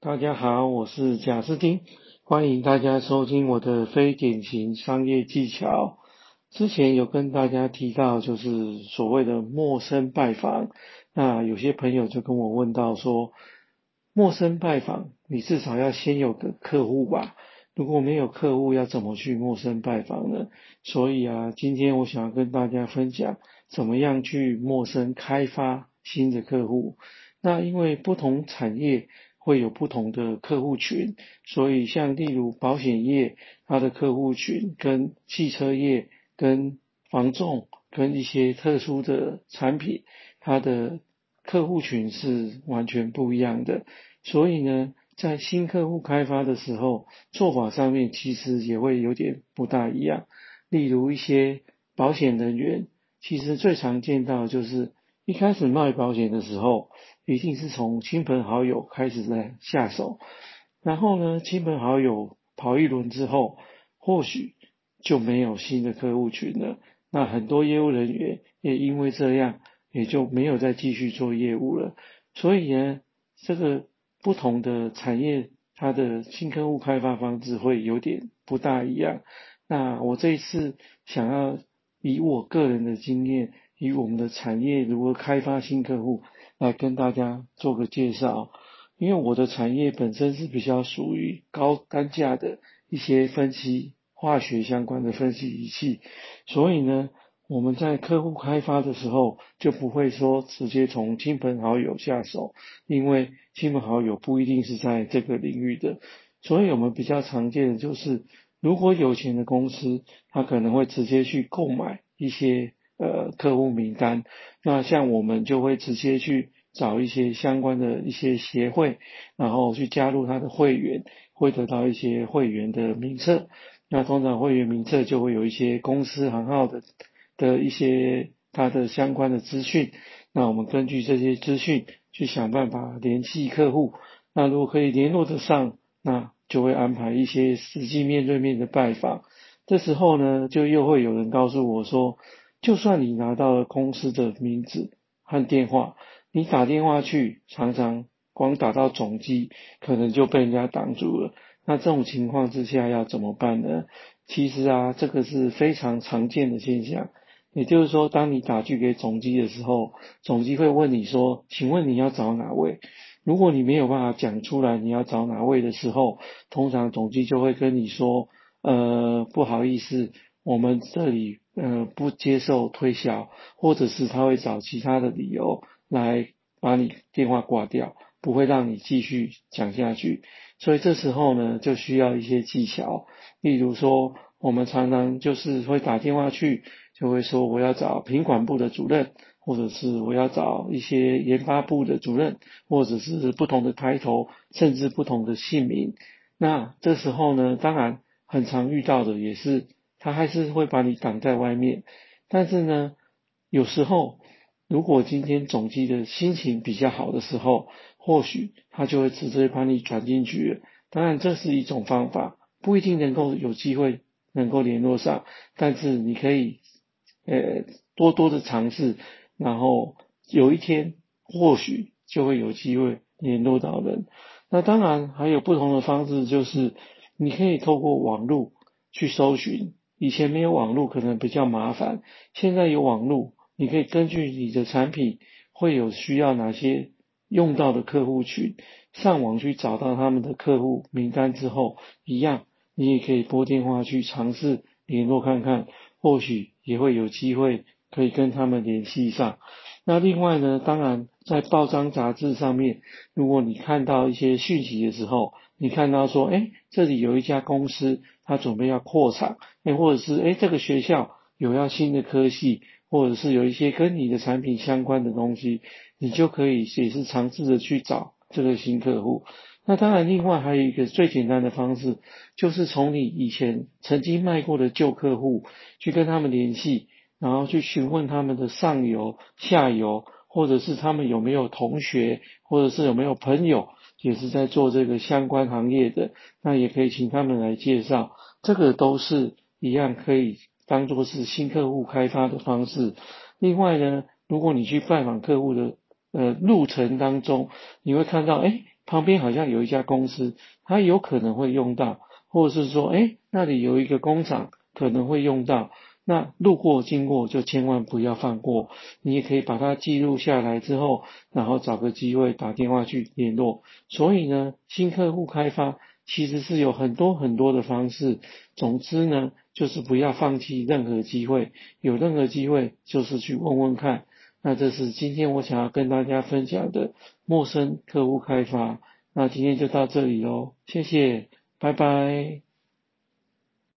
大家好，我是贾斯汀，欢迎大家收听我的非典型商业技巧。之前有跟大家提到，就是所谓的陌生拜访。那有些朋友就跟我问到说，陌生拜访，你至少要先有个客户吧？如果没有客户，要怎么去陌生拜访呢？所以啊，今天我想要跟大家分享，怎么样去陌生开发新的客户。那因为不同产业。会有不同的客户群，所以像例如保险业，它的客户群跟汽车业、跟房仲、跟一些特殊的产品，它的客户群是完全不一样的。所以呢，在新客户开发的时候，做法上面其实也会有点不大一样。例如一些保险人员，其实最常见到就是一开始卖保险的时候。一定是从亲朋好友开始在下手，然后呢，亲朋好友跑一轮之后，或许就没有新的客户群了。那很多业务人员也因为这样，也就没有再继续做业务了。所以呢，这个不同的产业，它的新客户开发方式会有点不大一样。那我这一次想要以我个人的经验，以我们的产业如何开发新客户。来跟大家做个介绍，因为我的产业本身是比较属于高单价的一些分析化学相关的分析仪器，所以呢，我们在客户开发的时候就不会说直接从亲朋好友下手，因为亲朋好友不一定是在这个领域的，所以我们比较常见的就是，如果有钱的公司，他可能会直接去购买一些。呃，客户名单，那像我们就会直接去找一些相关的一些协会，然后去加入他的会员，会得到一些会员的名册。那通常会员名册就会有一些公司行号的的一些它的相关的资讯。那我们根据这些资讯去想办法联系客户。那如果可以联络得上，那就会安排一些实际面对面的拜访。这时候呢，就又会有人告诉我说。就算你拿到了公司的名字和电话，你打电话去，常常光打到总机，可能就被人家挡住了。那这种情况之下要怎么办呢？其实啊，这个是非常常见的现象。也就是说，当你打去给总机的时候，总机会问你说：“请问你要找哪位？”如果你没有办法讲出来你要找哪位的时候，通常总机就会跟你说：“呃，不好意思，我们这里。”呃，不接受推销，或者是他会找其他的理由来把你电话挂掉，不会让你继续讲下去。所以这时候呢，就需要一些技巧。例如说，我们常常就是会打电话去，就会说我要找品管部的主任，或者是我要找一些研发部的主任，或者是不同的抬头，甚至不同的姓名。那这时候呢，当然很常遇到的也是。他还是会把你挡在外面，但是呢，有时候如果今天总机的心情比较好的时候，或许他就会直接把你转进去。当然，这是一种方法，不一定能够有机会能够联络上，但是你可以呃多多的尝试，然后有一天或许就会有机会联络到人。那当然还有不同的方式，就是你可以透过网络去搜寻。以前没有网络可能比较麻烦，现在有网络，你可以根据你的产品会有需要哪些用到的客户群，上网去找到他们的客户名单之后，一样你也可以拨电话去尝试联络看看，或许也会有机会可以跟他们联系上。那另外呢，当然在报章杂志上面，如果你看到一些讯息的时候，你看到说，哎，这里有一家公司，他准备要扩厂，哎，或者是哎，这个学校有要新的科系，或者是有一些跟你的产品相关的东西，你就可以也是尝试着去找这个新客户。那当然，另外还有一个最简单的方式，就是从你以前曾经卖过的旧客户去跟他们联系，然后去询问他们的上游、下游，或者是他们有没有同学，或者是有没有朋友。也是在做这个相关行业的，那也可以请他们来介绍，这个都是一样可以当做是新客户开发的方式。另外呢，如果你去拜访客户的呃路程当中，你会看到，哎，旁边好像有一家公司，它有可能会用到，或者是说，哎，那里有一个工厂可能会用到。那路过经过就千万不要放过，你也可以把它记录下来之后，然后找个机会打电话去联络。所以呢，新客户开发其实是有很多很多的方式。总之呢，就是不要放弃任何机会，有任何机会就是去问问看。那这是今天我想要跟大家分享的陌生客户开发。那今天就到这里喽，谢谢，拜拜。